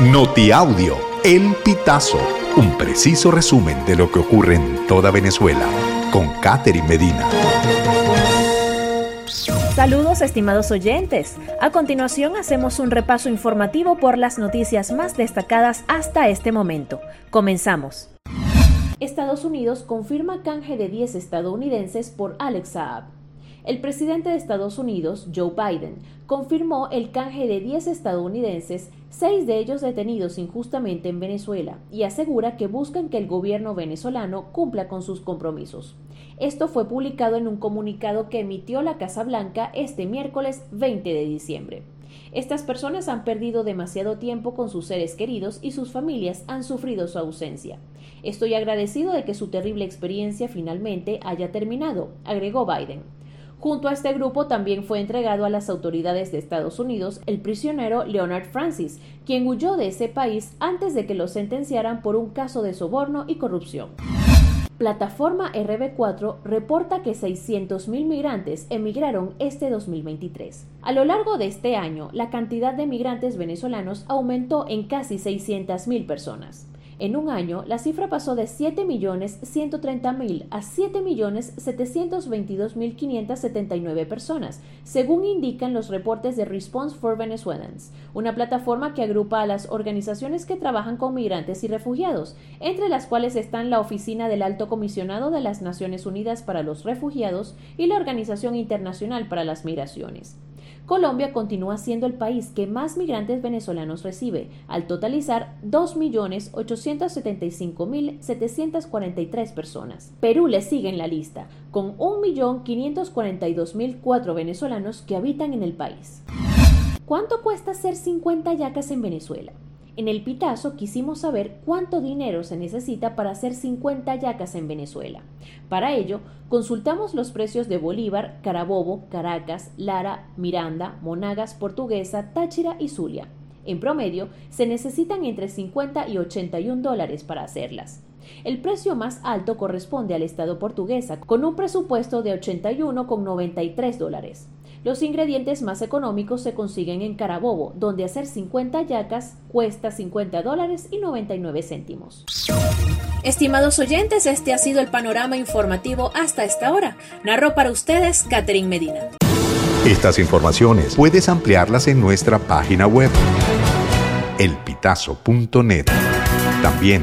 Notiaudio, El Pitazo, un preciso resumen de lo que ocurre en toda Venezuela, con Catherine Medina. Saludos estimados oyentes. A continuación hacemos un repaso informativo por las noticias más destacadas hasta este momento. Comenzamos. Estados Unidos confirma canje de 10 estadounidenses por Alex Saab. El presidente de Estados Unidos, Joe Biden, confirmó el canje de 10 estadounidenses, seis de ellos detenidos injustamente en Venezuela, y asegura que buscan que el gobierno venezolano cumpla con sus compromisos. Esto fue publicado en un comunicado que emitió la Casa Blanca este miércoles 20 de diciembre. Estas personas han perdido demasiado tiempo con sus seres queridos y sus familias han sufrido su ausencia. Estoy agradecido de que su terrible experiencia finalmente haya terminado, agregó Biden. Junto a este grupo también fue entregado a las autoridades de Estados Unidos el prisionero Leonard Francis, quien huyó de ese país antes de que lo sentenciaran por un caso de soborno y corrupción. Plataforma RB4 reporta que 600.000 migrantes emigraron este 2023. A lo largo de este año, la cantidad de migrantes venezolanos aumentó en casi 600.000 personas. En un año, la cifra pasó de 7.130.000 a 7.722.579 personas, según indican los reportes de Response for Venezuelans, una plataforma que agrupa a las organizaciones que trabajan con migrantes y refugiados, entre las cuales están la Oficina del Alto Comisionado de las Naciones Unidas para los Refugiados y la Organización Internacional para las Migraciones. Colombia continúa siendo el país que más migrantes venezolanos recibe, al totalizar 2.875.743 personas. Perú le sigue en la lista, con 1.542.004 venezolanos que habitan en el país. ¿Cuánto cuesta hacer 50 yacas en Venezuela? En el Pitazo quisimos saber cuánto dinero se necesita para hacer 50 yacas en Venezuela. Para ello, consultamos los precios de Bolívar, Carabobo, Caracas, Lara, Miranda, Monagas, Portuguesa, Táchira y Zulia. En promedio, se necesitan entre 50 y 81 dólares para hacerlas. El precio más alto corresponde al Estado portuguesa, con un presupuesto de 81,93 dólares. Los ingredientes más económicos se consiguen en Carabobo, donde hacer 50 yacas cuesta 50 dólares y 99 céntimos. Estimados oyentes, este ha sido el panorama informativo hasta esta hora. Narro para ustedes Catherine Medina. Estas informaciones puedes ampliarlas en nuestra página web elpitazo.net. También